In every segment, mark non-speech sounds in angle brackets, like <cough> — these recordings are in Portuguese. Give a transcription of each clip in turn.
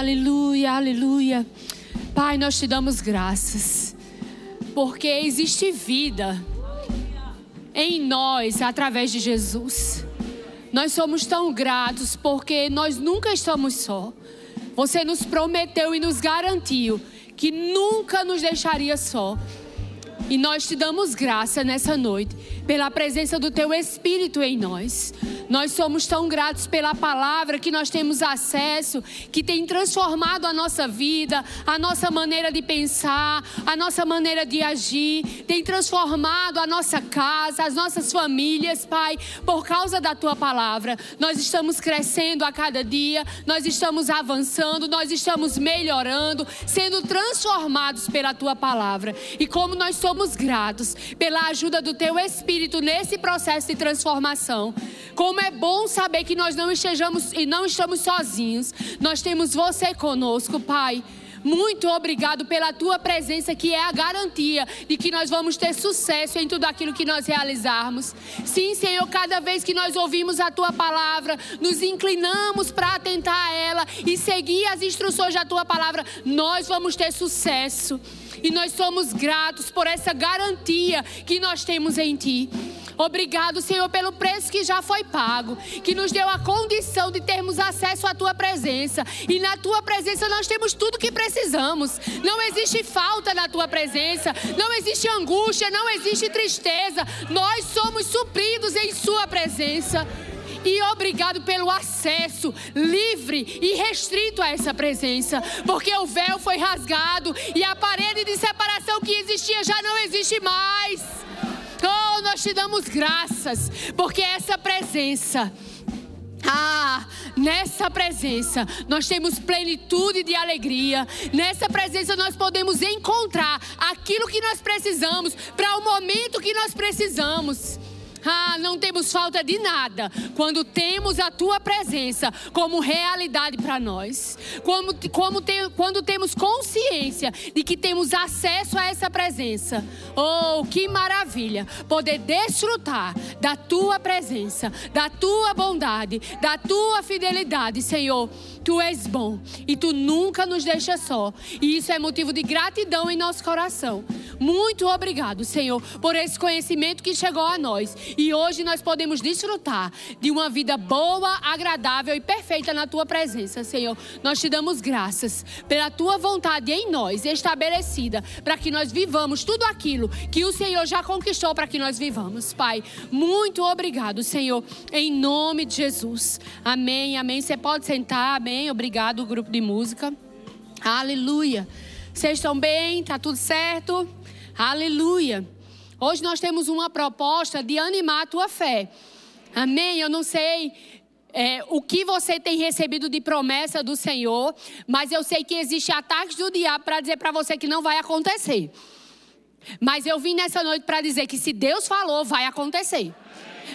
Aleluia, aleluia. Pai, nós te damos graças, porque existe vida em nós através de Jesus. Nós somos tão gratos porque nós nunca estamos só. Você nos prometeu e nos garantiu que nunca nos deixaria só. E nós te damos graça nessa noite pela presença do teu Espírito em nós. Nós somos tão gratos pela palavra que nós temos acesso, que tem transformado a nossa vida, a nossa maneira de pensar, a nossa maneira de agir, tem transformado a nossa casa, as nossas famílias, Pai, por causa da tua palavra. Nós estamos crescendo a cada dia, nós estamos avançando, nós estamos melhorando, sendo transformados pela tua palavra. E como nós somos gratos pela ajuda do teu Espírito nesse processo de transformação. Como é bom saber que nós não estejamos e não estamos sozinhos. Nós temos você conosco, Pai. Muito obrigado pela tua presença, que é a garantia de que nós vamos ter sucesso em tudo aquilo que nós realizarmos. Sim, Senhor, cada vez que nós ouvimos a tua palavra, nos inclinamos para atentar a ela e seguir as instruções da tua palavra, nós vamos ter sucesso. E nós somos gratos por essa garantia que nós temos em ti. Obrigado, Senhor, pelo preço que já foi pago, que nos deu a condição de termos acesso à tua presença. E na tua presença nós temos tudo que precisamos. Não existe falta na tua presença, não existe angústia, não existe tristeza. Nós somos supridos em sua presença. E obrigado pelo acesso livre e restrito a essa presença, porque o véu foi rasgado e a parede de separação que existia já não existe mais. Oh, nós te damos graças, porque essa presença. Ah, nessa presença nós temos plenitude de alegria. Nessa presença nós podemos encontrar aquilo que nós precisamos para o momento que nós precisamos. Ah, não temos falta de nada quando temos a tua presença como realidade para nós. Como, como te, quando temos consciência de que temos acesso a essa presença. Oh, que maravilha poder desfrutar da tua presença, da tua bondade, da tua fidelidade, Senhor. Tu és bom e tu nunca nos deixas só. E isso é motivo de gratidão em nosso coração. Muito obrigado, Senhor, por esse conhecimento que chegou a nós. E hoje nós podemos desfrutar de uma vida boa, agradável e perfeita na tua presença, Senhor. Nós te damos graças pela tua vontade em nós estabelecida para que nós vivamos tudo aquilo que o Senhor já conquistou para que nós vivamos, Pai. Muito obrigado, Senhor, em nome de Jesus. Amém. Amém. Você pode sentar. Amém. Obrigado, grupo de música. Aleluia. Vocês estão bem? Tá tudo certo? Aleluia. Hoje nós temos uma proposta de animar a tua fé. Amém? Eu não sei é, o que você tem recebido de promessa do Senhor, mas eu sei que existe ataques do diabo para dizer para você que não vai acontecer. Mas eu vim nessa noite para dizer que se Deus falou, vai acontecer.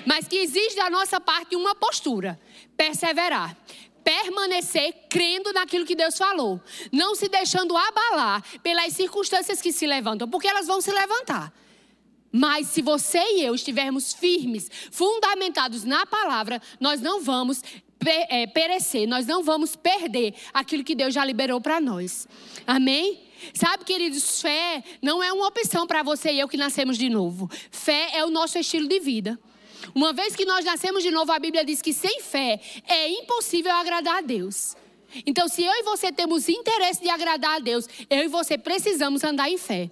Mas que existe da nossa parte uma postura: perseverar permanecer crendo naquilo que Deus falou, não se deixando abalar pelas circunstâncias que se levantam, porque elas vão se levantar. Mas se você e eu estivermos firmes, fundamentados na palavra, nós não vamos é, perecer, nós não vamos perder aquilo que Deus já liberou para nós. Amém? Sabe, queridos, fé não é uma opção para você e eu que nascemos de novo. Fé é o nosso estilo de vida. Uma vez que nós nascemos de novo, a Bíblia diz que sem fé é impossível agradar a Deus. Então, se eu e você temos interesse de agradar a Deus, eu e você precisamos andar em fé.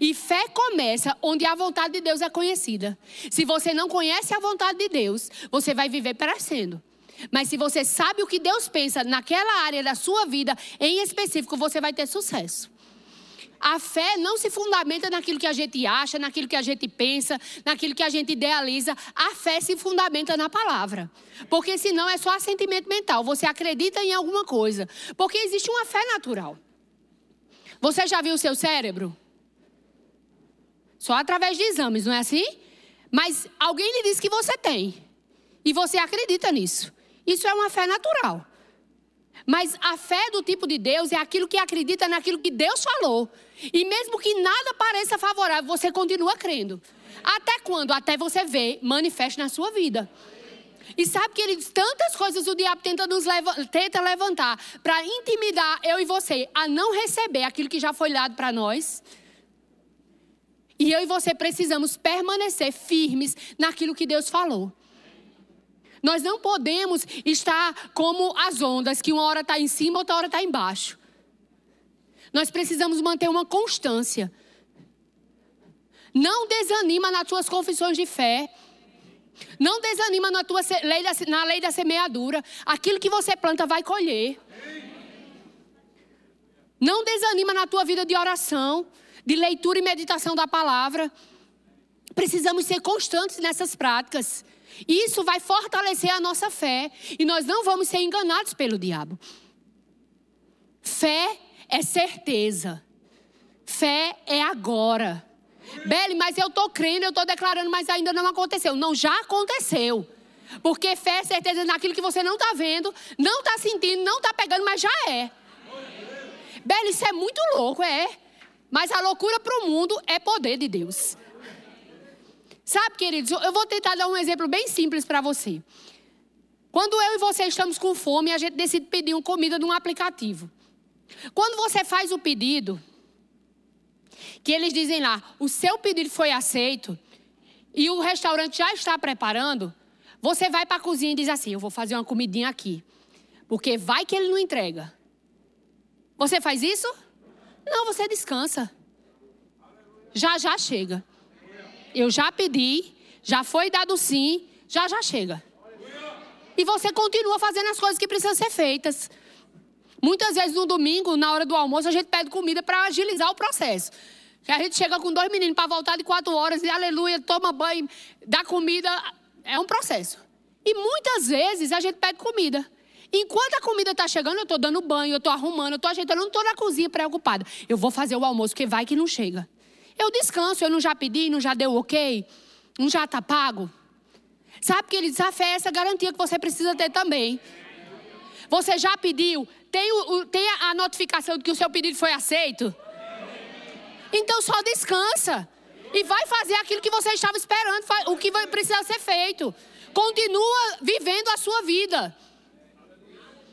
E fé começa onde a vontade de Deus é conhecida. Se você não conhece a vontade de Deus, você vai viver parecendo. Mas se você sabe o que Deus pensa naquela área da sua vida, em específico, você vai ter sucesso. A fé não se fundamenta naquilo que a gente acha, naquilo que a gente pensa, naquilo que a gente idealiza. A fé se fundamenta na palavra. Porque senão é só assentimento mental. Você acredita em alguma coisa. Porque existe uma fé natural. Você já viu o seu cérebro? Só através de exames, não é assim? Mas alguém lhe disse que você tem. E você acredita nisso. Isso é uma fé natural. Mas a fé do tipo de Deus é aquilo que acredita naquilo que Deus falou. E mesmo que nada pareça favorável, você continua crendo. Até quando? Até você ver manifeste na sua vida. E sabe que ele tantas coisas o diabo tenta nos leva, tenta levantar para intimidar eu e você a não receber aquilo que já foi dado para nós. E eu e você precisamos permanecer firmes naquilo que Deus falou. Nós não podemos estar como as ondas, que uma hora está em cima, outra hora está embaixo. Nós precisamos manter uma constância. Não desanima nas tuas confissões de fé. Não desanima na, tua lei da, na lei da semeadura. Aquilo que você planta vai colher. Não desanima na tua vida de oração, de leitura e meditação da palavra. Precisamos ser constantes nessas práticas. Isso vai fortalecer a nossa fé. E nós não vamos ser enganados pelo diabo. Fé é certeza. Fé é agora. Beli, mas eu estou crendo, eu estou declarando, mas ainda não aconteceu. Não, já aconteceu. Porque fé é certeza naquilo que você não está vendo, não está sentindo, não está pegando, mas já é. Beli, isso é muito louco, é. Mas a loucura para o mundo é poder de Deus. Sabe, queridos, eu vou tentar dar um exemplo bem simples para você. Quando eu e você estamos com fome, a gente decide pedir uma comida num aplicativo. Quando você faz o pedido, que eles dizem lá, o seu pedido foi aceito e o restaurante já está preparando, você vai para a cozinha e diz assim: Eu vou fazer uma comidinha aqui, porque vai que ele não entrega. Você faz isso? Não, você descansa. Já já chega. Eu já pedi, já foi dado sim, já já chega. E você continua fazendo as coisas que precisam ser feitas. Muitas vezes no domingo, na hora do almoço, a gente pede comida para agilizar o processo. A gente chega com dois meninos para voltar de quatro horas e aleluia, toma banho, dá comida. É um processo. E muitas vezes a gente pede comida. Enquanto a comida está chegando, eu estou dando banho, eu estou arrumando, eu estou ajeitando, eu não estou na cozinha preocupada. Eu vou fazer o almoço, porque vai que não chega. Eu descanso, eu não já pedi, não já deu ok, não já está pago. Sabe que ele desafia essa garantia que você precisa ter também. Você já pediu, tem, o, tem a notificação de que o seu pedido foi aceito? Então só descansa. E vai fazer aquilo que você estava esperando, o que precisa ser feito. Continua vivendo a sua vida.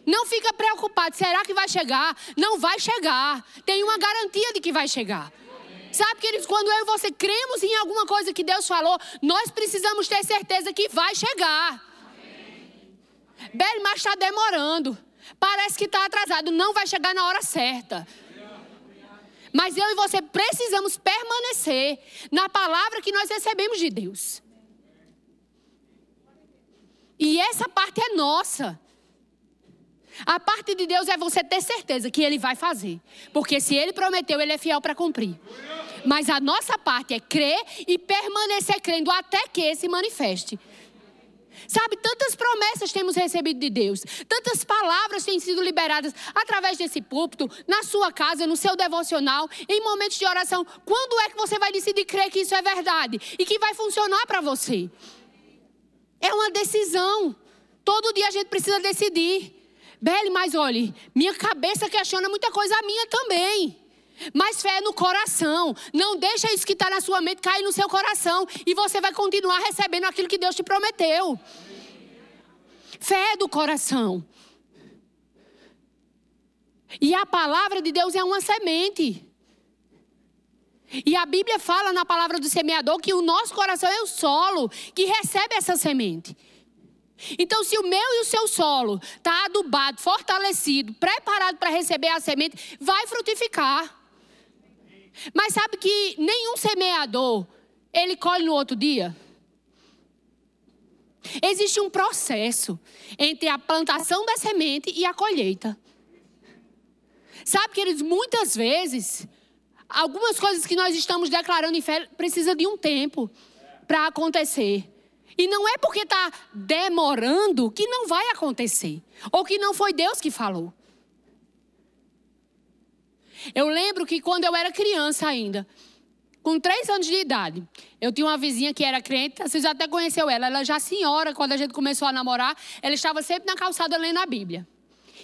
Não fica preocupado, será que vai chegar? Não vai chegar. Tem uma garantia de que vai chegar. Sabe, queridos, quando eu e você cremos em alguma coisa que Deus falou, nós precisamos ter certeza que vai chegar. Bem, mas está demorando. Parece que está atrasado, não vai chegar na hora certa. Mas eu e você precisamos permanecer na palavra que nós recebemos de Deus. E essa parte é nossa. A parte de Deus é você ter certeza que Ele vai fazer. Porque se Ele prometeu, Ele é fiel para cumprir. Mas a nossa parte é crer e permanecer crendo até que se manifeste. Sabe, tantas promessas temos recebido de Deus, tantas palavras têm sido liberadas através desse púlpito, na sua casa, no seu devocional, em momentos de oração. Quando é que você vai decidir crer que isso é verdade e que vai funcionar para você? É uma decisão. Todo dia a gente precisa decidir. Belle, mas olhe, minha cabeça questiona muita coisa, a minha também. Mas fé é no coração. Não deixa isso que está na sua mente cair no seu coração. E você vai continuar recebendo aquilo que Deus te prometeu. Fé é do coração. E a palavra de Deus é uma semente. E a Bíblia fala na palavra do semeador que o nosso coração é o solo que recebe essa semente. Então, se o meu e o seu solo está adubado, fortalecido, preparado para receber a semente, vai frutificar. Mas sabe que nenhum semeador ele colhe no outro dia? Existe um processo entre a plantação da semente e a colheita. Sabe, queridos, muitas vezes, algumas coisas que nós estamos declarando em fé precisa de um tempo para acontecer. E não é porque está demorando que não vai acontecer. Ou que não foi Deus que falou. Eu lembro que quando eu era criança ainda, com três anos de idade, eu tinha uma vizinha que era crente, vocês até conheceu ela. Ela já senhora, quando a gente começou a namorar, ela estava sempre na calçada lendo a Bíblia.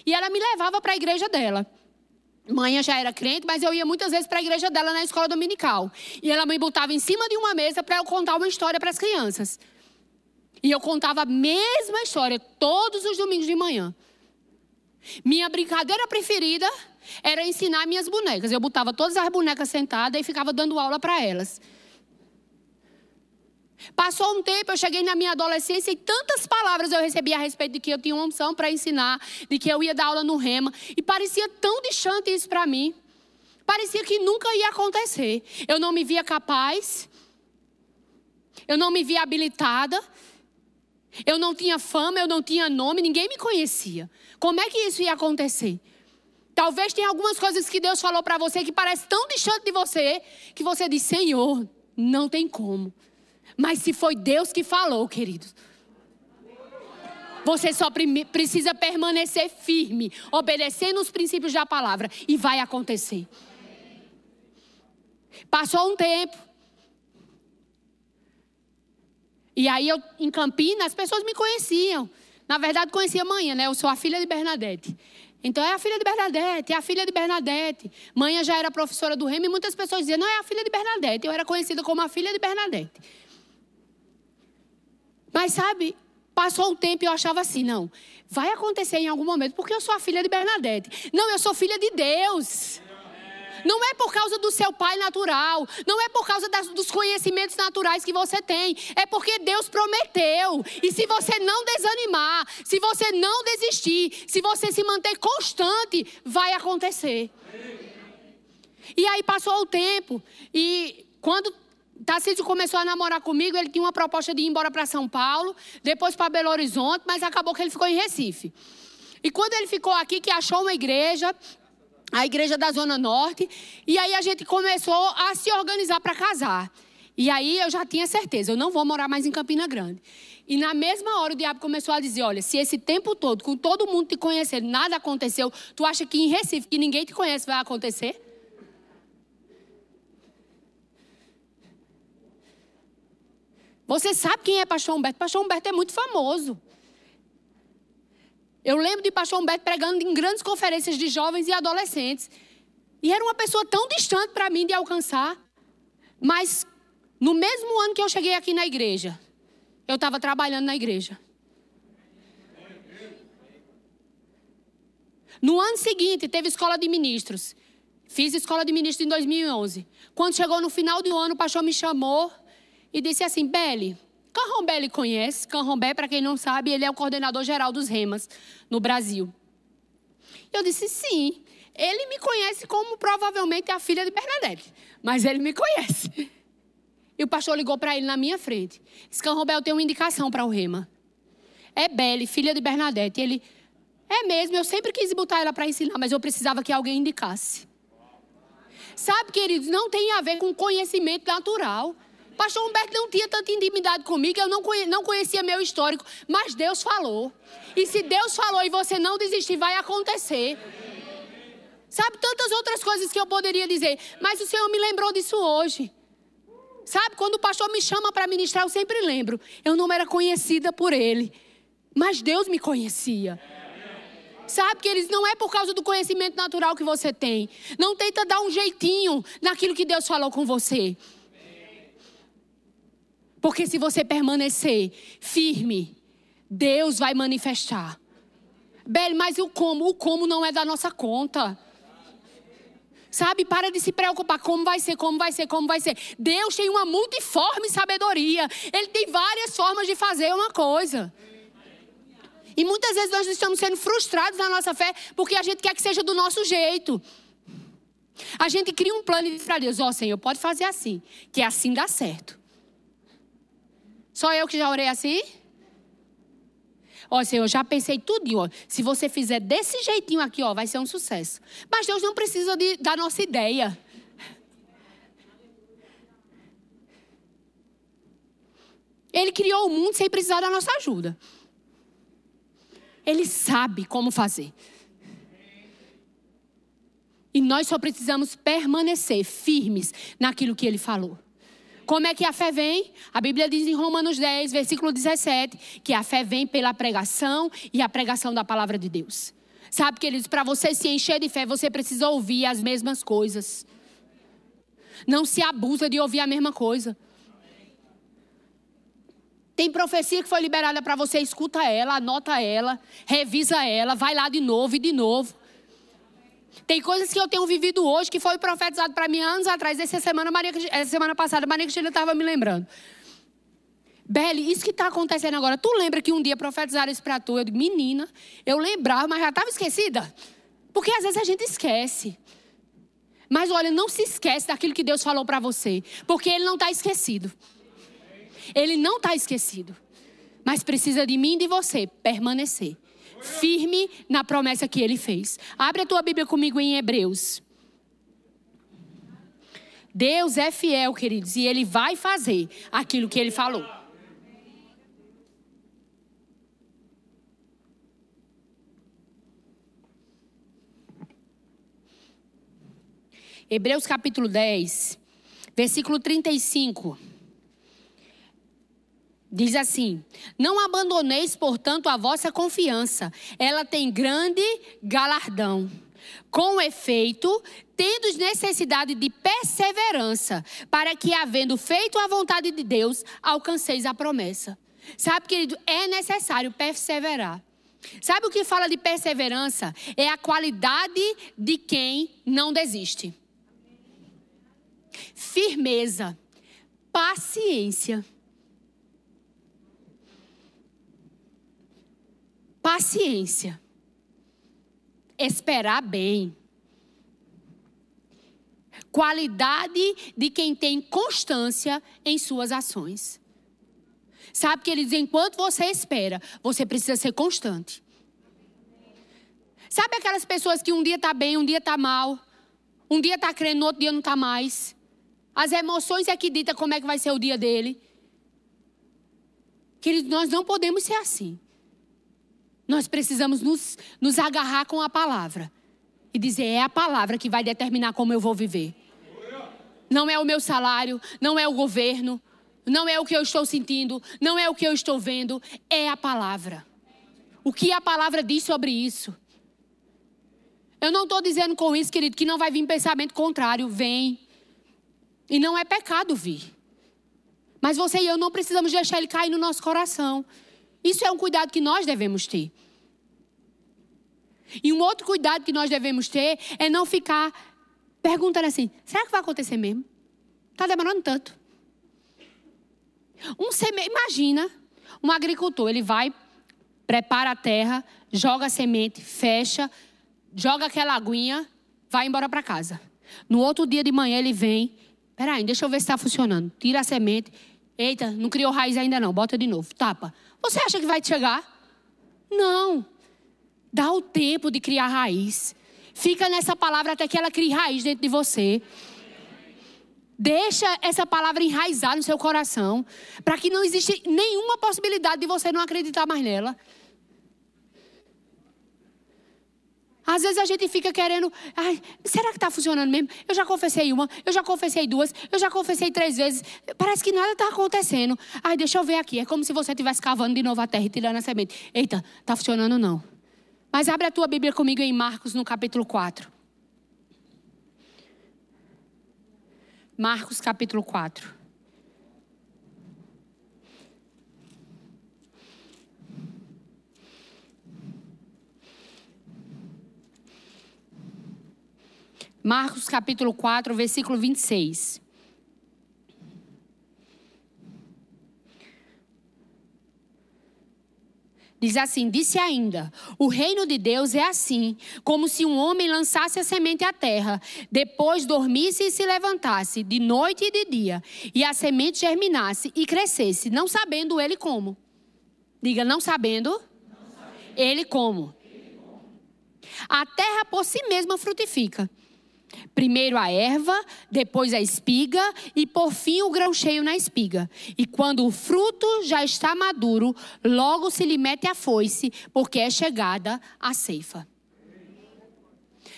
E ela me levava para a igreja dela. Mãe já era crente, mas eu ia muitas vezes para a igreja dela na escola dominical. E ela me botava em cima de uma mesa para eu contar uma história para as crianças. E eu contava a mesma história todos os domingos de manhã. Minha brincadeira preferida era ensinar minhas bonecas. Eu botava todas as bonecas sentadas e ficava dando aula para elas. Passou um tempo, eu cheguei na minha adolescência e tantas palavras eu recebi a respeito de que eu tinha uma unção para ensinar, de que eu ia dar aula no rema, e parecia tão distante isso para mim. Parecia que nunca ia acontecer. Eu não me via capaz, eu não me via habilitada, eu não tinha fama, eu não tinha nome, ninguém me conhecia. Como é que isso ia acontecer? Talvez tenha algumas coisas que Deus falou para você que parece tão distante de você que você diz: Senhor, não tem como. Mas se foi Deus que falou, queridos, você só precisa permanecer firme, obedecendo os princípios da palavra, e vai acontecer. Passou um tempo. E aí eu, em Campinas, as pessoas me conheciam. Na verdade, conhecia a mãe, né? Eu sou a filha de Bernadette. Então é a filha de Bernadette, é a filha de Bernadette. Mãe já era professora do Remo e muitas pessoas diziam, não, é a filha de Bernadette. Eu era conhecida como a filha de Bernadette. Mas sabe, passou um tempo e eu achava assim, não, vai acontecer em algum momento, porque eu sou a filha de Bernadette. Não, eu sou filha de Deus. Não é por causa do seu pai natural, não é por causa das, dos conhecimentos naturais que você tem, é porque Deus prometeu. E se você não desanimar, se você não desistir, se você se manter constante, vai acontecer. E aí passou o tempo, e quando Tarcísio começou a namorar comigo, ele tinha uma proposta de ir embora para São Paulo, depois para Belo Horizonte, mas acabou que ele ficou em Recife. E quando ele ficou aqui, que achou uma igreja, a igreja da Zona Norte, e aí a gente começou a se organizar para casar. E aí eu já tinha certeza, eu não vou morar mais em Campina Grande. E na mesma hora o diabo começou a dizer: olha, se esse tempo todo, com todo mundo te conhecendo, nada aconteceu, tu acha que em Recife, que ninguém te conhece, vai acontecer? Você sabe quem é Pastor Humberto? Pastor Humberto é muito famoso. Eu lembro de Pastor Humberto pregando em grandes conferências de jovens e adolescentes. E era uma pessoa tão distante para mim de alcançar. Mas no mesmo ano que eu cheguei aqui na igreja, eu estava trabalhando na igreja. No ano seguinte, teve escola de ministros. Fiz escola de ministros em 2011. Quando chegou no final do ano, o pastor me chamou e disse assim: Beli, Canrombé ele conhece. Canrombé, para quem não sabe, ele é o coordenador geral dos remas no Brasil. Eu disse: sim. Ele me conhece como provavelmente a filha de Bernadette, mas ele me conhece. E o pastor ligou para ele na minha frente. Disse: Canrombé, eu tenho uma indicação para o rema. É Belle, filha de Bernadette. Ele, é mesmo, eu sempre quis botar ela para ensinar, mas eu precisava que alguém indicasse. Sabe, queridos, não tem a ver com conhecimento natural. Pastor Humberto não tinha tanta intimidade comigo, eu não, não conhecia meu histórico, mas Deus falou. E se Deus falou e você não desistir, vai acontecer. Sabe, tantas outras coisas que eu poderia dizer, mas o Senhor me lembrou disso hoje. Sabe, quando o pastor me chama para ministrar, eu sempre lembro. Eu não era conhecida por ele, mas Deus me conhecia. Sabe que eles não é por causa do conhecimento natural que você tem. Não tenta dar um jeitinho naquilo que Deus falou com você. Porque se você permanecer firme, Deus vai manifestar. Bel, mas o como? O como não é da nossa conta. Sabe, para de se preocupar como vai ser, como vai ser, como vai ser. Deus tem uma multiforme sabedoria. Ele tem várias formas de fazer uma coisa. E muitas vezes nós estamos sendo frustrados na nossa fé porque a gente quer que seja do nosso jeito. A gente cria um plano e diz para Deus: Ó oh, Senhor, pode fazer assim, que assim dá certo. Só eu que já orei assim? Ó, Senhor, já pensei tudo, ó. Se você fizer desse jeitinho aqui, ó, vai ser um sucesso. Mas Deus não precisa de, da nossa ideia. Ele criou o mundo sem precisar da nossa ajuda. Ele sabe como fazer. E nós só precisamos permanecer firmes naquilo que ele falou. Como é que a fé vem? A Bíblia diz em Romanos 10, versículo 17, que a fé vem pela pregação e a pregação da palavra de Deus. Sabe, queridos, para você se encher de fé, você precisa ouvir as mesmas coisas. Não se abusa de ouvir a mesma coisa. Tem profecia que foi liberada para você, escuta ela, anota ela, revisa ela, vai lá de novo e de novo. Tem coisas que eu tenho vivido hoje que foi profetizado para mim anos atrás. Essa semana, Maria, essa semana passada, Maria Cristina estava me lembrando. Beli, isso que está acontecendo agora. Tu lembra que um dia profetizaram isso para tu? Eu digo, menina, eu lembrava, mas já estava esquecida. Porque às vezes a gente esquece. Mas olha, não se esquece daquilo que Deus falou para você. Porque Ele não está esquecido. Ele não está esquecido. Mas precisa de mim e de você permanecer. Firme na promessa que Ele fez. Abre a tua Bíblia comigo em Hebreus. Deus é fiel, queridos, e Ele vai fazer aquilo que Ele falou. Hebreus capítulo 10, versículo 35. Diz assim: Não abandoneis, portanto, a vossa confiança, ela tem grande galardão. Com efeito, tendes necessidade de perseverança, para que, havendo feito a vontade de Deus, alcanceis a promessa. Sabe, querido, é necessário perseverar. Sabe o que fala de perseverança? É a qualidade de quem não desiste firmeza, paciência. Paciência. Esperar bem. Qualidade de quem tem constância em suas ações. Sabe que ele diz: enquanto você espera, você precisa ser constante. Sabe aquelas pessoas que um dia está bem, um dia está mal, um dia está crendo, no outro dia não está mais. As emoções é que dita como é que vai ser o dia dele. Queridos, nós não podemos ser assim. Nós precisamos nos, nos agarrar com a palavra. E dizer, é a palavra que vai determinar como eu vou viver. Não é o meu salário, não é o governo, não é o que eu estou sentindo, não é o que eu estou vendo, é a palavra. O que a palavra diz sobre isso? Eu não estou dizendo com isso, querido, que não vai vir pensamento contrário. Vem. E não é pecado vir. Mas você e eu não precisamos deixar ele cair no nosso coração. Isso é um cuidado que nós devemos ter. E um outro cuidado que nós devemos ter é não ficar perguntando assim: será que vai acontecer mesmo? Está demorando tanto. Um seme... Imagina um agricultor, ele vai, prepara a terra, joga a semente, fecha, joga aquela aguinha, vai embora para casa. No outro dia de manhã ele vem Peraí, deixa eu ver se está funcionando. Tira a semente. Eita, não criou raiz ainda não. Bota de novo. Tapa. Você acha que vai chegar? Não. Dá o tempo de criar raiz. Fica nessa palavra até que ela crie raiz dentro de você. Deixa essa palavra enraizar no seu coração. Para que não exista nenhuma possibilidade de você não acreditar mais nela. Às vezes a gente fica querendo, ai, será que está funcionando mesmo? Eu já confessei uma, eu já confessei duas, eu já confessei três vezes. Parece que nada está acontecendo. Ai, deixa eu ver aqui. É como se você estivesse cavando de novo a terra e tirando a semente. Eita, está funcionando não. Mas abre a tua Bíblia comigo em Marcos, no capítulo 4. Marcos, capítulo 4. Marcos capítulo 4, versículo 26. Diz assim: Disse ainda: O reino de Deus é assim, como se um homem lançasse a semente à terra, depois dormisse e se levantasse, de noite e de dia, e a semente germinasse e crescesse, não sabendo ele como. Diga, não sabendo, não sabendo. Ele, como. ele como. A terra por si mesma frutifica Primeiro a erva, depois a espiga e por fim o grão cheio na espiga. E quando o fruto já está maduro, logo se lhe mete a foice, porque é chegada a ceifa.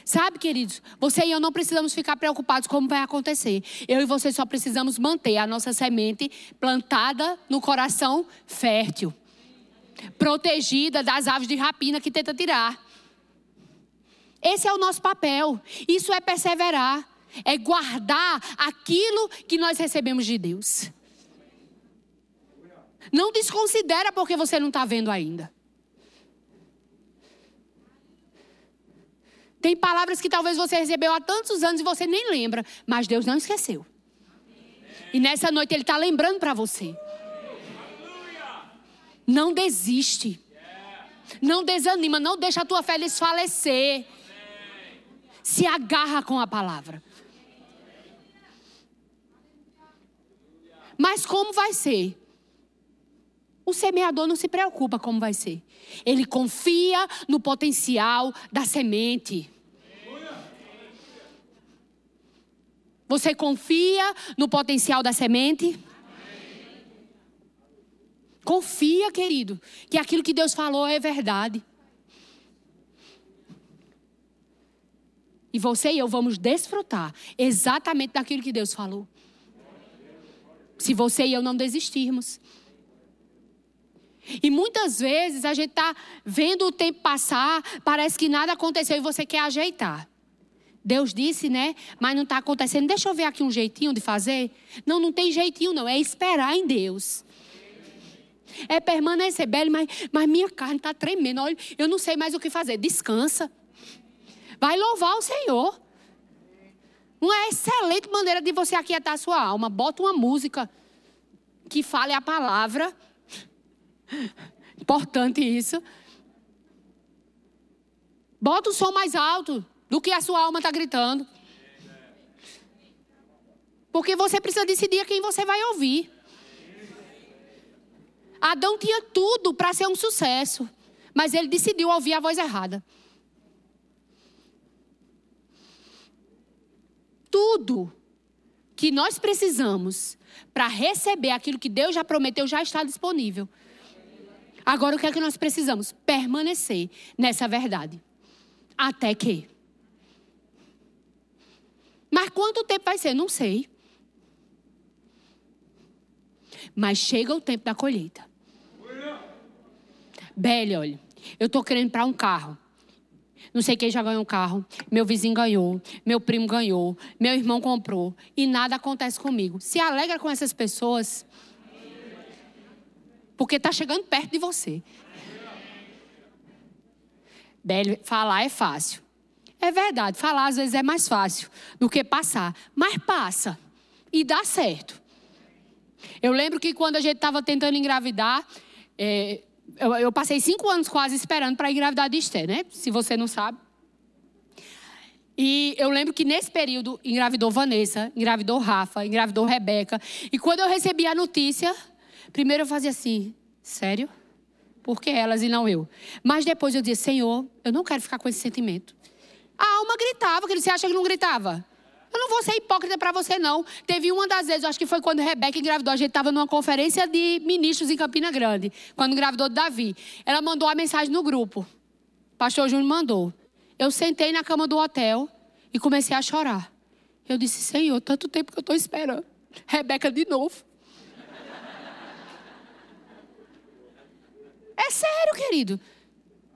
Sabe, queridos, você e eu não precisamos ficar preocupados como vai acontecer. Eu e você só precisamos manter a nossa semente plantada no coração fértil, protegida das aves de rapina que tenta tirar. Esse é o nosso papel. Isso é perseverar. É guardar aquilo que nós recebemos de Deus. Não desconsidera porque você não está vendo ainda. Tem palavras que talvez você recebeu há tantos anos e você nem lembra, mas Deus não esqueceu. E nessa noite Ele está lembrando para você. Não desiste. Não desanima, não deixa a tua fé desfalecer. Se agarra com a palavra. Mas como vai ser? O semeador não se preocupa como vai ser. Ele confia no potencial da semente. Você confia no potencial da semente? Confia, querido, que aquilo que Deus falou é verdade. E você e eu vamos desfrutar exatamente daquilo que Deus falou. Se você e eu não desistirmos. E muitas vezes a gente está vendo o tempo passar, parece que nada aconteceu e você quer ajeitar. Deus disse, né? Mas não está acontecendo. Deixa eu ver aqui um jeitinho de fazer. Não, não tem jeitinho, não. É esperar em Deus. É permanecer, Beli, mas, mas minha carne está tremendo. Olha, eu não sei mais o que fazer. Descansa. Vai louvar o Senhor. Uma excelente maneira de você aquietar a sua alma. Bota uma música que fale a palavra Importante isso. Bota o som mais alto do que a sua alma está gritando. Porque você precisa decidir quem você vai ouvir. Adão tinha tudo para ser um sucesso, mas ele decidiu ouvir a voz errada. Tudo que nós precisamos para receber aquilo que Deus já prometeu já está disponível. Agora, o que é que nós precisamos? Permanecer nessa verdade. Até que. Mas quanto tempo vai ser? Não sei. Mas chega o tempo da colheita. Belle, olha, eu estou querendo para um carro. Não sei quem já ganhou um carro. Meu vizinho ganhou. Meu primo ganhou. Meu irmão comprou. E nada acontece comigo. Se alegra com essas pessoas. Porque está chegando perto de você. Belo, falar é fácil. É verdade, falar às vezes é mais fácil do que passar. Mas passa. E dá certo. Eu lembro que quando a gente estava tentando engravidar, é, eu, eu, passei cinco anos quase esperando para engravidar de Esther, né? Se você não sabe. E eu lembro que nesse período engravidou Vanessa, engravidou Rafa, engravidou Rebeca. E quando eu recebi a notícia, Primeiro eu fazia assim, sério? Por que elas e não eu? Mas depois eu dizia, Senhor, eu não quero ficar com esse sentimento. A alma gritava, que você acha que não gritava? Eu não vou ser hipócrita para você, não. Teve uma das vezes, acho que foi quando Rebeca engravidou. A gente estava numa conferência de ministros em Campina Grande, quando engravidou Davi. Ela mandou a mensagem no grupo. Pastor Júnior mandou. Eu sentei na cama do hotel e comecei a chorar. Eu disse, Senhor, tanto tempo que eu estou esperando. Rebeca de novo. É sério, querido.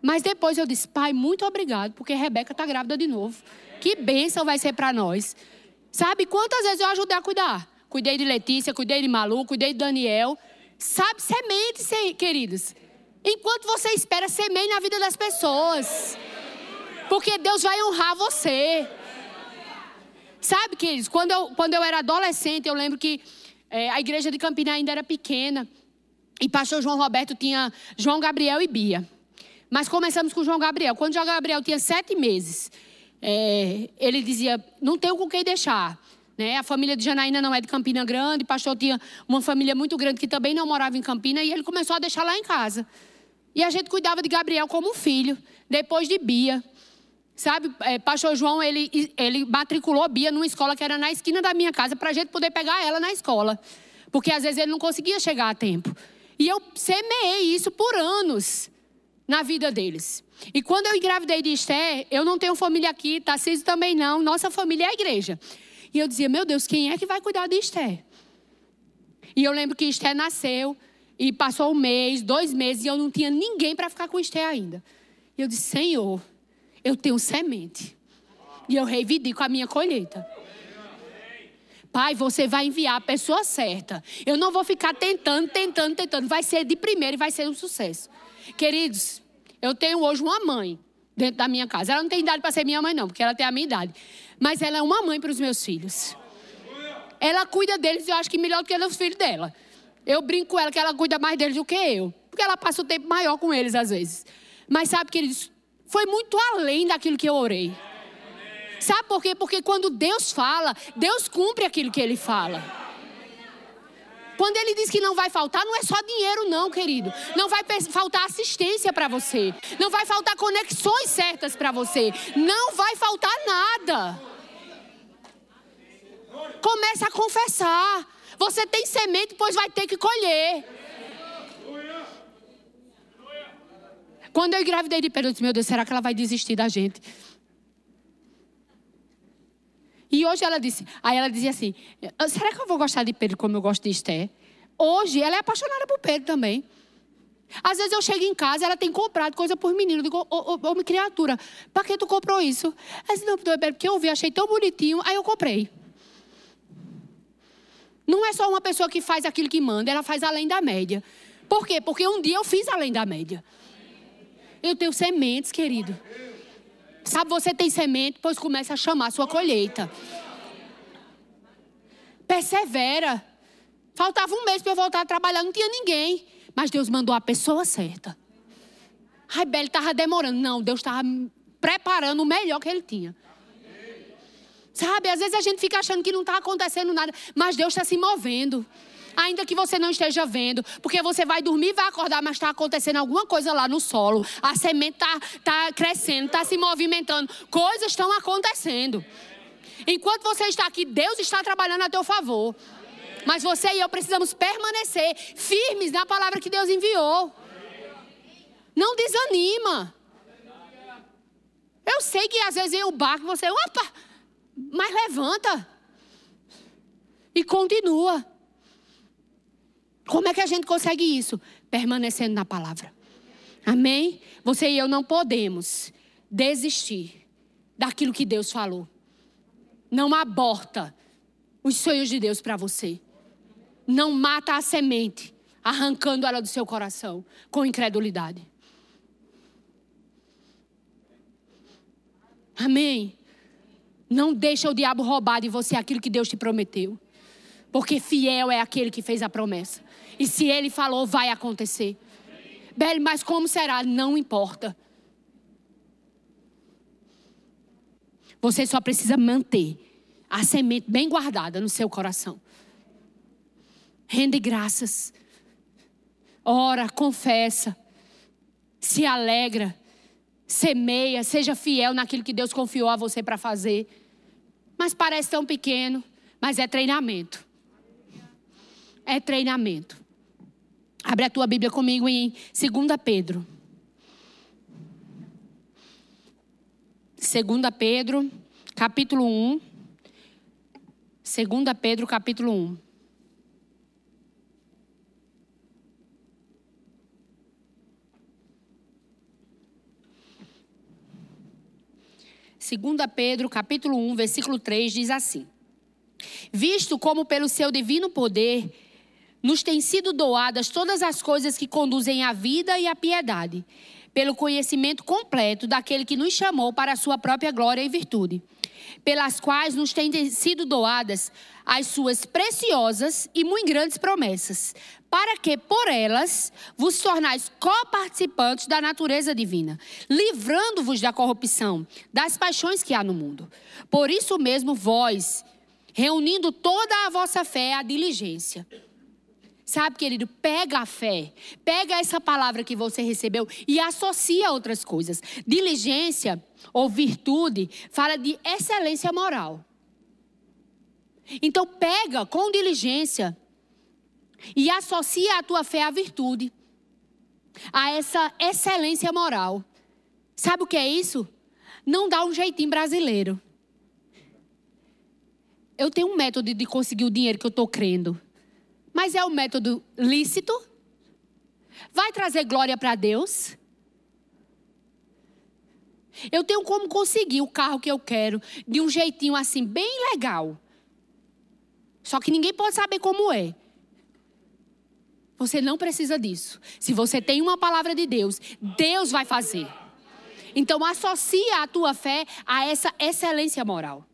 Mas depois eu disse, pai, muito obrigado, porque Rebeca está grávida de novo. Que bênção vai ser para nós. Sabe quantas vezes eu ajudei a cuidar? Cuidei de Letícia, cuidei de Malu, cuidei de Daniel. Sabe, semente, queridos. Enquanto você espera, semente na vida das pessoas. Porque Deus vai honrar você. Sabe, queridos, quando eu, quando eu era adolescente, eu lembro que é, a igreja de Campina ainda era pequena. E pastor João Roberto tinha João Gabriel e Bia. Mas começamos com João Gabriel. Quando João Gabriel tinha sete meses, é, ele dizia: Não tenho com quem deixar. Né? A família de Janaína não é de Campina Grande. Pastor tinha uma família muito grande que também não morava em Campina. E ele começou a deixar lá em casa. E a gente cuidava de Gabriel como um filho. Depois de Bia. Sabe, é, pastor João, ele, ele matriculou Bia numa escola que era na esquina da minha casa para a gente poder pegar ela na escola. Porque às vezes ele não conseguia chegar a tempo. E eu semeei isso por anos na vida deles. E quando eu engravidei de Esté, eu não tenho família aqui, Tarcísio também não, nossa família é a igreja. E eu dizia, meu Deus, quem é que vai cuidar de Esté? E eu lembro que Esté nasceu e passou um mês, dois meses, e eu não tinha ninguém para ficar com Esté ainda. E eu disse, Senhor, eu tenho semente. E eu reivindico a minha colheita. Pai, você vai enviar a pessoa certa. Eu não vou ficar tentando, tentando, tentando. Vai ser de primeiro e vai ser um sucesso. Queridos, eu tenho hoje uma mãe dentro da minha casa. Ela não tem idade para ser minha mãe, não, porque ela tem a minha idade. Mas ela é uma mãe para os meus filhos. Ela cuida deles, eu acho que melhor do que os filhos dela. Eu brinco com ela que ela cuida mais deles do que eu. Porque ela passa o tempo maior com eles, às vezes. Mas sabe, queridos, foi muito além daquilo que eu orei. Sabe por quê? Porque quando Deus fala, Deus cumpre aquilo que Ele fala. Quando ele diz que não vai faltar, não é só dinheiro, não, querido. Não vai faltar assistência para você. Não vai faltar conexões certas para você. Não vai faltar nada. Comece a confessar. Você tem semente, pois vai ter que colher. Quando eu engravidei de Pedro, eu disse: Meu Deus, será que ela vai desistir da gente? E hoje ela disse, aí ela dizia assim: será que eu vou gostar de Pedro como eu gosto de Esté? Hoje ela é apaixonada por Pedro também. Às vezes eu chego em casa, ela tem comprado coisa por menino. Eu digo, ô, ô, ô criatura, para que tu comprou isso? Ela disse, não, porque eu vi, achei tão bonitinho, aí eu comprei. Não é só uma pessoa que faz aquilo que manda, ela faz além da média. Por quê? Porque um dia eu fiz além da média. Eu tenho sementes, querido. Sabe, você tem semente, pois começa a chamar a sua colheita. Persevera. Faltava um mês para eu voltar a trabalhar, não tinha ninguém. Mas Deus mandou a pessoa certa. Ai, Beli estava demorando. Não, Deus estava preparando o melhor que ele tinha. Sabe, às vezes a gente fica achando que não está acontecendo nada, mas Deus está se movendo ainda que você não esteja vendo, porque você vai dormir, vai acordar, mas está acontecendo alguma coisa lá no solo. A semente está tá crescendo, está se movimentando, coisas estão acontecendo. Enquanto você está aqui, Deus está trabalhando a teu favor. Mas você e eu precisamos permanecer firmes na palavra que Deus enviou. Não desanima. Eu sei que às vezes em o barco você, opa, mas levanta. E continua. Como é que a gente consegue isso? Permanecendo na palavra. Amém? Você e eu não podemos desistir daquilo que Deus falou. Não aborta os sonhos de Deus para você. Não mata a semente, arrancando ela do seu coração com incredulidade. Amém? Não deixa o diabo roubar de você aquilo que Deus te prometeu. Porque fiel é aquele que fez a promessa. E se ele falou, vai acontecer. Beli, mas como será? Não importa. Você só precisa manter a semente bem guardada no seu coração. Rende graças. Ora, confessa. Se alegra. Semeia. Seja fiel naquilo que Deus confiou a você para fazer. Mas parece tão pequeno. Mas é treinamento. É treinamento. Abre a tua Bíblia comigo em 2 Pedro. 2 Pedro, capítulo 1. 2 Pedro, capítulo 1. Segunda Pedro, capítulo 1, versículo 3 diz assim: Visto como pelo seu divino poder nos têm sido doadas todas as coisas que conduzem à vida e à piedade, pelo conhecimento completo daquele que nos chamou para a sua própria glória e virtude, pelas quais nos têm sido doadas as suas preciosas e muito grandes promessas, para que por elas vos tornais coparticipantes da natureza divina, livrando-vos da corrupção, das paixões que há no mundo. Por isso mesmo vós, reunindo toda a vossa fé, a diligência, Sabe, querido, pega a fé, pega essa palavra que você recebeu e associa a outras coisas. Diligência ou virtude fala de excelência moral. Então pega com diligência e associa a tua fé à virtude, a essa excelência moral. Sabe o que é isso? Não dá um jeitinho brasileiro. Eu tenho um método de conseguir o dinheiro que eu estou crendo. Mas é um método lícito? Vai trazer glória para Deus? Eu tenho como conseguir o carro que eu quero de um jeitinho assim, bem legal. Só que ninguém pode saber como é. Você não precisa disso. Se você tem uma palavra de Deus, Deus vai fazer. Então associa a tua fé a essa excelência moral.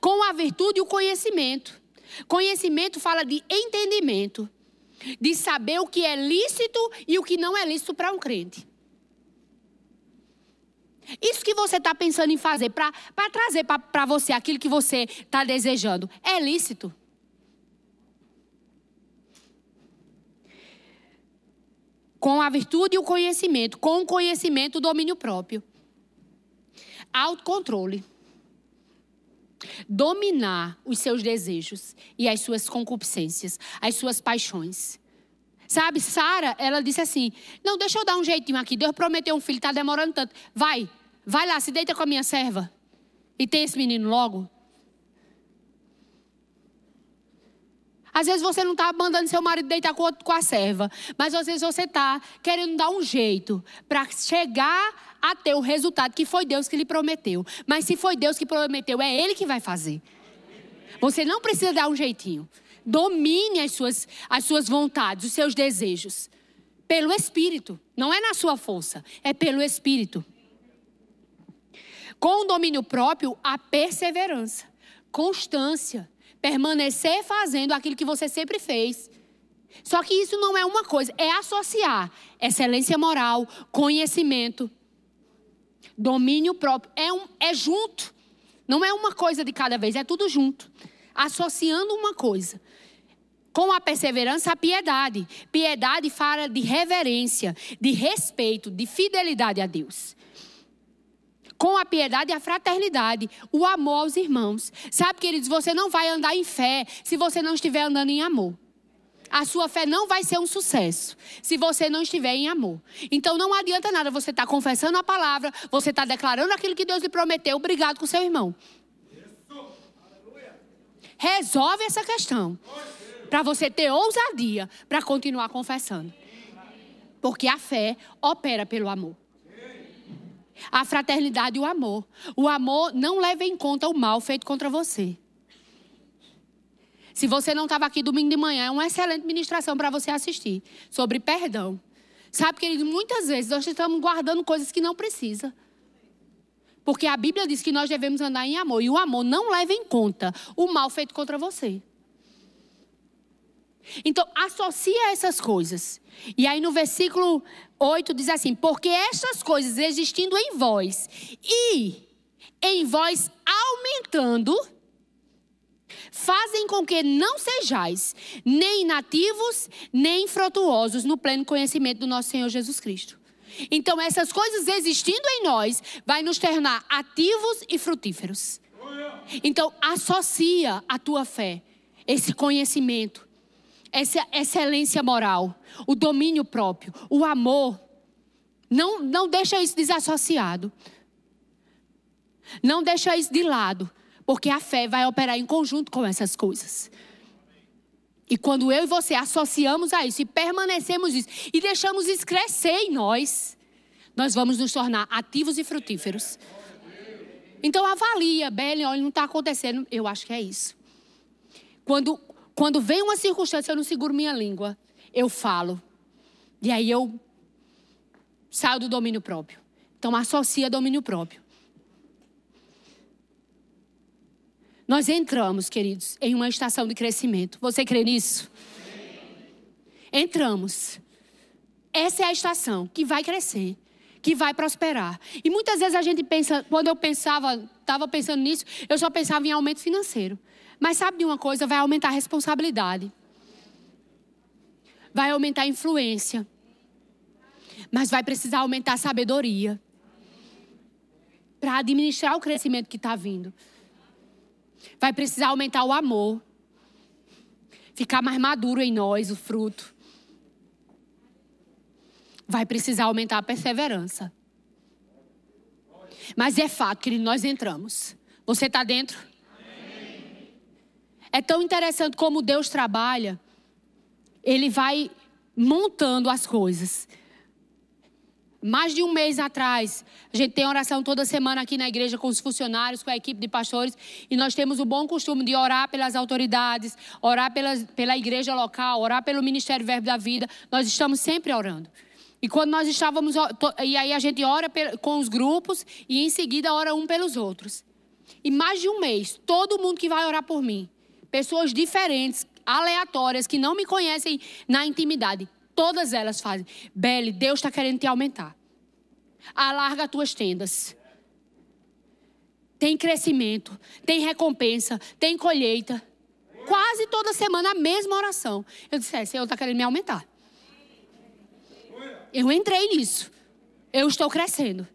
Com a virtude e o conhecimento. Conhecimento fala de entendimento, de saber o que é lícito e o que não é lícito para um crente. Isso que você está pensando em fazer para trazer para você aquilo que você está desejando, é lícito? Com a virtude e o conhecimento, com o conhecimento, o domínio próprio. Autocontrole. Dominar os seus desejos e as suas concupiscências, as suas paixões. Sabe, Sara, ela disse assim: Não, deixa eu dar um jeitinho aqui. Deus prometeu um filho, está demorando tanto. Vai, vai lá, se deita com a minha serva. E tem esse menino logo. Às vezes você não está mandando seu marido deitar com, a serva, mas às vezes você está querendo dar um jeito para chegar a ter o resultado que foi Deus que lhe prometeu. Mas se foi Deus que prometeu, é Ele que vai fazer. Você não precisa dar um jeitinho. Domine as suas, as suas vontades, os seus desejos. Pelo Espírito. Não é na sua força, é pelo Espírito. Com o domínio próprio, a perseverança, constância permanecer fazendo aquilo que você sempre fez. Só que isso não é uma coisa, é associar excelência moral, conhecimento, domínio próprio. É, um, é junto. Não é uma coisa de cada vez, é tudo junto. Associando uma coisa. Com a perseverança, a piedade. Piedade fala de reverência, de respeito, de fidelidade a Deus com a piedade a fraternidade, o amor aos irmãos. Sabe, queridos, você não vai andar em fé se você não estiver andando em amor. A sua fé não vai ser um sucesso se você não estiver em amor. Então não adianta nada você estar tá confessando a palavra, você estar tá declarando aquilo que Deus lhe prometeu, obrigado com seu irmão. Resolve essa questão. Para você ter ousadia para continuar confessando. Porque a fé opera pelo amor a fraternidade e o amor. O amor não leva em conta o mal feito contra você. Se você não estava aqui domingo de manhã, é uma excelente ministração para você assistir sobre perdão. Sabe, querido, muitas vezes nós estamos guardando coisas que não precisa. Porque a Bíblia diz que nós devemos andar em amor. E o amor não leva em conta o mal feito contra você. Então, associa essas coisas. E aí no versículo 8 diz assim: Porque estas coisas existindo em vós e em vós aumentando, fazem com que não sejais nem nativos, nem frutuosos no pleno conhecimento do nosso Senhor Jesus Cristo. Então, essas coisas existindo em nós, vai nos tornar ativos e frutíferos. Então, associa a tua fé, esse conhecimento, essa excelência moral, o domínio próprio, o amor. Não, não deixa isso desassociado. Não deixa isso de lado, porque a fé vai operar em conjunto com essas coisas. E quando eu e você associamos a isso e permanecemos isso e deixamos isso crescer em nós, nós vamos nos tornar ativos e frutíferos. Então avalia, Belen, olha, não está acontecendo. Eu acho que é isso. Quando quando vem uma circunstância, eu não seguro minha língua. Eu falo. E aí eu saio do domínio próprio. Então associa domínio próprio. Nós entramos, queridos, em uma estação de crescimento. Você crê nisso? Entramos. Essa é a estação que vai crescer, que vai prosperar. E muitas vezes a gente pensa, quando eu pensava, estava pensando nisso, eu só pensava em aumento financeiro. Mas sabe de uma coisa? Vai aumentar a responsabilidade. Vai aumentar a influência. Mas vai precisar aumentar a sabedoria. Para administrar o crescimento que está vindo. Vai precisar aumentar o amor. Ficar mais maduro em nós o fruto. Vai precisar aumentar a perseverança. Mas é fato que nós entramos. Você está dentro? É tão interessante como Deus trabalha. Ele vai montando as coisas. Mais de um mês atrás, a gente tem oração toda semana aqui na igreja com os funcionários, com a equipe de pastores, e nós temos o bom costume de orar pelas autoridades, orar pela, pela igreja local, orar pelo Ministério Verbo da Vida. Nós estamos sempre orando. E quando nós estávamos, e aí a gente ora com os grupos e em seguida ora um pelos outros. E mais de um mês, todo mundo que vai orar por mim, pessoas diferentes, aleatórias, que não me conhecem na intimidade, Todas elas fazem. Belle, Deus está querendo te aumentar. Alarga as tuas tendas. Tem crescimento, tem recompensa, tem colheita. Quase toda semana a mesma oração. Eu disse: é, Senhor está querendo me aumentar. Eu entrei nisso. Eu estou crescendo.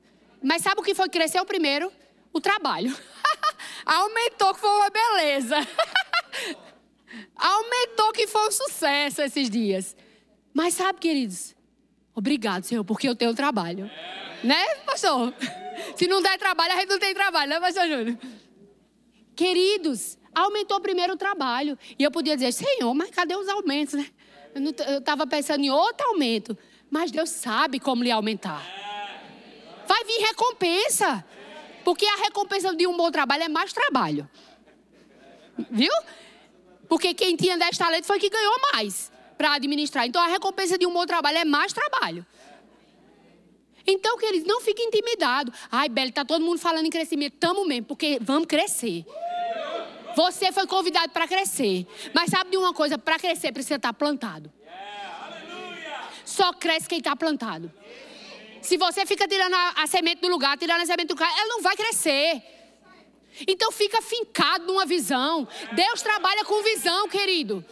Mas sabe o que foi que cresceu primeiro? O trabalho. <laughs> Aumentou que foi uma beleza. <laughs> Aumentou que foi um sucesso esses dias. Mas sabe, queridos, obrigado, Senhor, porque eu tenho trabalho. É. Né, pastor? Se não der trabalho, a gente não tem trabalho, né, pastor Júnior? Queridos, aumentou primeiro o trabalho. E eu podia dizer, Senhor, mas cadê os aumentos, né? Eu estava pensando em outro aumento. Mas Deus sabe como lhe aumentar. Vai vir recompensa. Porque a recompensa de um bom trabalho é mais trabalho. Viu? Porque quem tinha 10 talentos foi que ganhou mais para administrar. Então a recompensa de um bom trabalho é mais trabalho. Então, queridos, não fique intimidado. Ai, Beli, tá todo mundo falando em crescimento. Tamo mesmo, porque vamos crescer. Você foi convidado para crescer. Mas sabe de uma coisa? Para crescer precisa estar tá plantado. Só cresce quem está plantado. Se você fica tirando a, a, semente do lugar, tirando a semente do lugar, ela não vai crescer. Então fica fincado numa visão. Deus trabalha com visão, querido.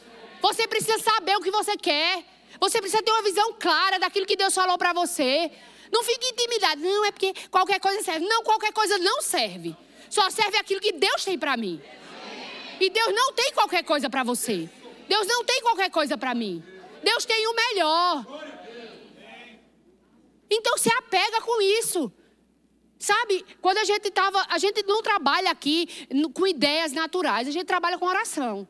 Você precisa saber o que você quer. Você precisa ter uma visão clara daquilo que Deus falou para você. Não fique intimidado. Não, é porque qualquer coisa serve. Não, qualquer coisa não serve. Só serve aquilo que Deus tem para mim. E Deus não tem qualquer coisa para você. Deus não tem qualquer coisa para mim. Deus tem o melhor. Então se apega com isso. Sabe, quando a gente tava, a gente não trabalha aqui com ideias naturais, a gente trabalha com oração.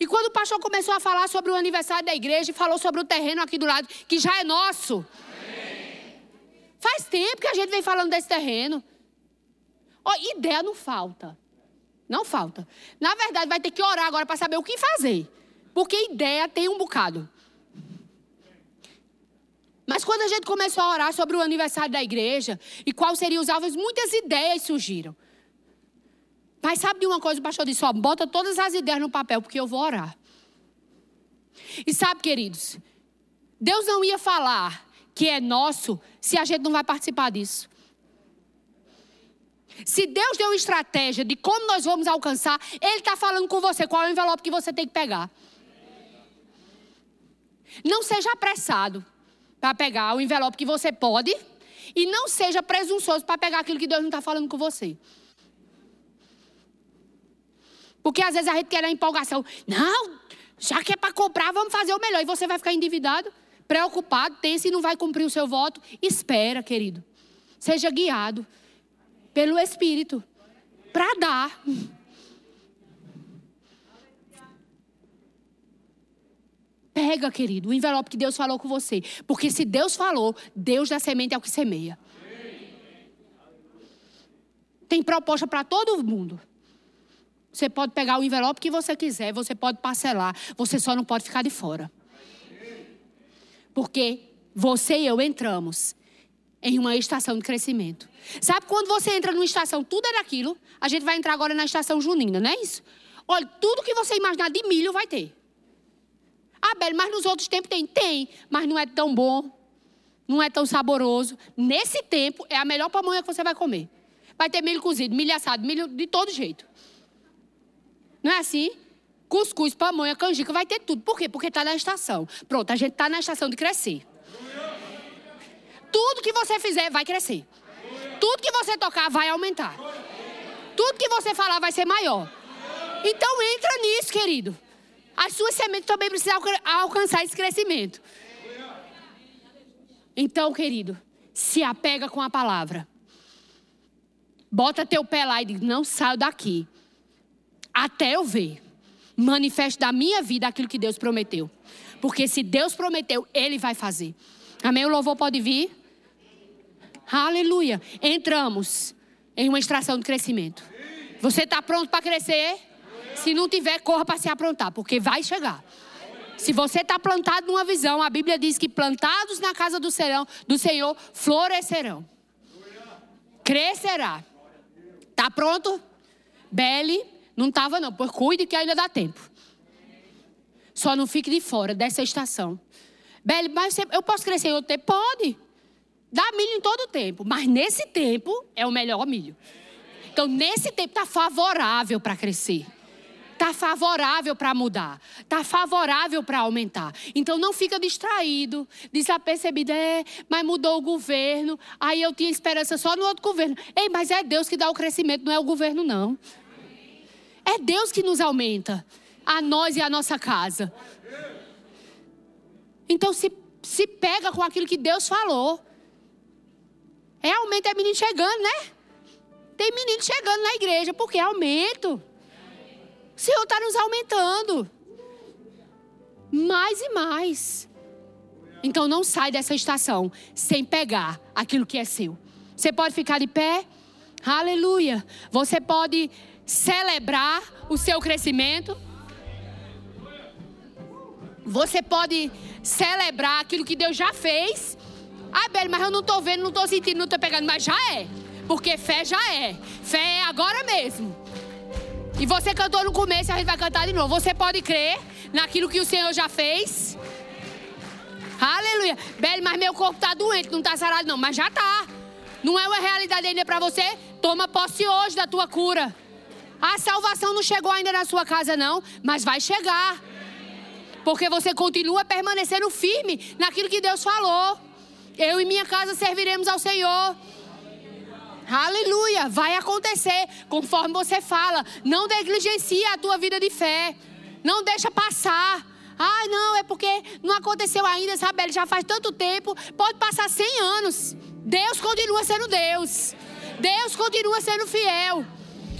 E quando o pastor começou a falar sobre o aniversário da igreja, falou sobre o terreno aqui do lado, que já é nosso. Faz tempo que a gente vem falando desse terreno. Oh, ideia não falta. Não falta. Na verdade, vai ter que orar agora para saber o que fazer. Porque ideia tem um bocado. Mas quando a gente começou a orar sobre o aniversário da igreja e quais seriam os alvos, muitas ideias surgiram. Mas sabe de uma coisa, o pastor disse: ó, bota todas as ideias no papel, porque eu vou orar. E sabe, queridos, Deus não ia falar que é nosso se a gente não vai participar disso. Se Deus deu uma estratégia de como nós vamos alcançar, Ele está falando com você qual é o envelope que você tem que pegar. Não seja apressado para pegar o envelope que você pode e não seja presunçoso para pegar aquilo que Deus não está falando com você. Porque às vezes a gente quer a empolgação. Não, já que é para comprar, vamos fazer o melhor. E você vai ficar endividado, preocupado, tenso e não vai cumprir o seu voto. Espera, querido. Seja guiado pelo Espírito para dar. Pega, querido, o envelope que Deus falou com você. Porque se Deus falou, Deus da semente é o que semeia. Tem proposta para todo mundo. Você pode pegar o envelope que você quiser, você pode parcelar, você só não pode ficar de fora. Porque você e eu entramos em uma estação de crescimento. Sabe quando você entra numa estação, tudo é daquilo? A gente vai entrar agora na estação junina, não é isso? Olha, tudo que você imaginar de milho vai ter. Ah, Belo, mas nos outros tempos tem? Tem, mas não é tão bom, não é tão saboroso. Nesse tempo, é a melhor pamonha que você vai comer. Vai ter milho cozido, milho assado, milho de todo jeito. Não é assim? Cuscuz, pamonha, canjica, vai ter tudo. Por quê? Porque está na estação. Pronto, a gente está na estação de crescer. Tudo que você fizer vai crescer. Tudo que você tocar vai aumentar. Tudo que você falar vai ser maior. Então entra nisso, querido. As suas sementes também precisam alcançar esse crescimento. Então, querido, se apega com a palavra. Bota teu pé lá e diz: não saio daqui até eu ver manifesto da minha vida aquilo que Deus prometeu. Porque se Deus prometeu, Ele vai fazer. Amém? O louvor pode vir? Aleluia. Entramos em uma extração de crescimento. Você está pronto para crescer? Se não tiver, corra para se aprontar, porque vai chegar. Se você está plantado numa visão, a Bíblia diz que plantados na casa do, serão, do Senhor florescerão. Crescerá. Está pronto? Bele, não estava não, pois cuide que ainda dá tempo. Só não fique de fora dessa estação. Bele, mas eu posso crescer em outro tempo? Pode. Dá milho em todo tempo, mas nesse tempo é o melhor milho. Então, nesse tempo está favorável para crescer. Está favorável para mudar. Está favorável para aumentar. Então não fica distraído, desapercebido. É, mas mudou o governo. Aí eu tinha esperança só no outro governo. Ei, mas é Deus que dá o crescimento, não é o governo, não. É Deus que nos aumenta. A nós e a nossa casa. Então se, se pega com aquilo que Deus falou. É aumento, é menino chegando, né? Tem menino chegando na igreja, porque é aumento. O Senhor está nos aumentando. Mais e mais. Então não sai dessa estação sem pegar aquilo que é seu. Você pode ficar de pé. Aleluia. Você pode celebrar o seu crescimento. Você pode celebrar aquilo que Deus já fez. Ah, Beli, mas eu não estou vendo, não estou sentindo, não estou pegando. Mas já é. Porque fé já é. Fé é agora mesmo. E você cantou no começo, a gente vai cantar de novo. Você pode crer naquilo que o Senhor já fez. Aleluia. Beli, mas meu corpo está doente, não está sarado não. Mas já está. Não é uma realidade ainda para você? Toma posse hoje da tua cura. A salvação não chegou ainda na sua casa não, mas vai chegar. Porque você continua permanecendo firme naquilo que Deus falou. Eu e minha casa serviremos ao Senhor. Aleluia, vai acontecer conforme você fala. Não negligencia a tua vida de fé. Não deixa passar. Ah, não, é porque não aconteceu ainda, sabe? Ele já faz tanto tempo. Pode passar 100 anos. Deus continua sendo Deus. Deus continua sendo fiel.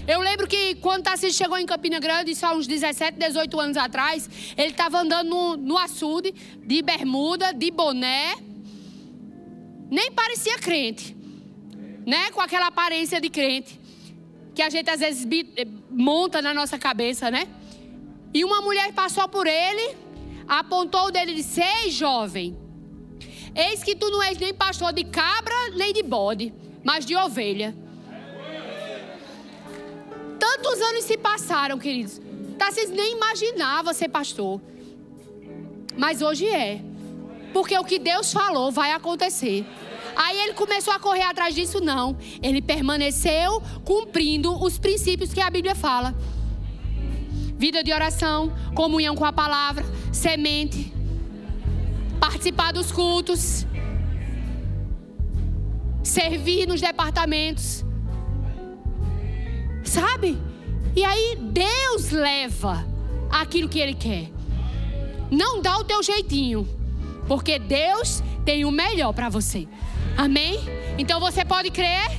Eu lembro que quando Tarcísio chegou em Campina Grande, isso há uns 17, 18 anos atrás, ele estava andando no, no açude, de bermuda, de boné. Nem parecia crente né? Com aquela aparência de crente que a gente às vezes eh, monta na nossa cabeça, né? E uma mulher passou por ele, apontou o dedo e disse: Ei, jovem, eis que tu não és nem pastor de cabra nem de bode, mas de ovelha. Tantos anos se passaram, queridos. Vocês nem imaginava ser pastor. Mas hoje é. Porque o que Deus falou vai acontecer. Aí ele começou a correr atrás disso, não. Ele permaneceu cumprindo os princípios que a Bíblia fala: vida de oração, comunhão com a palavra, semente, participar dos cultos, servir nos departamentos. Sabe? E aí Deus leva aquilo que Ele quer. Não dá o teu jeitinho, porque Deus tem o melhor para você. Amém? Então você pode crer,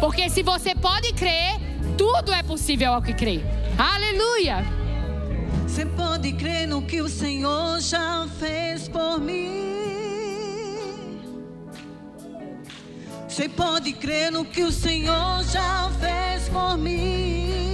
porque se você pode crer, tudo é possível ao que crê. Aleluia! Você pode crer no que o Senhor já fez por mim. Você pode crer no que o Senhor já fez por mim.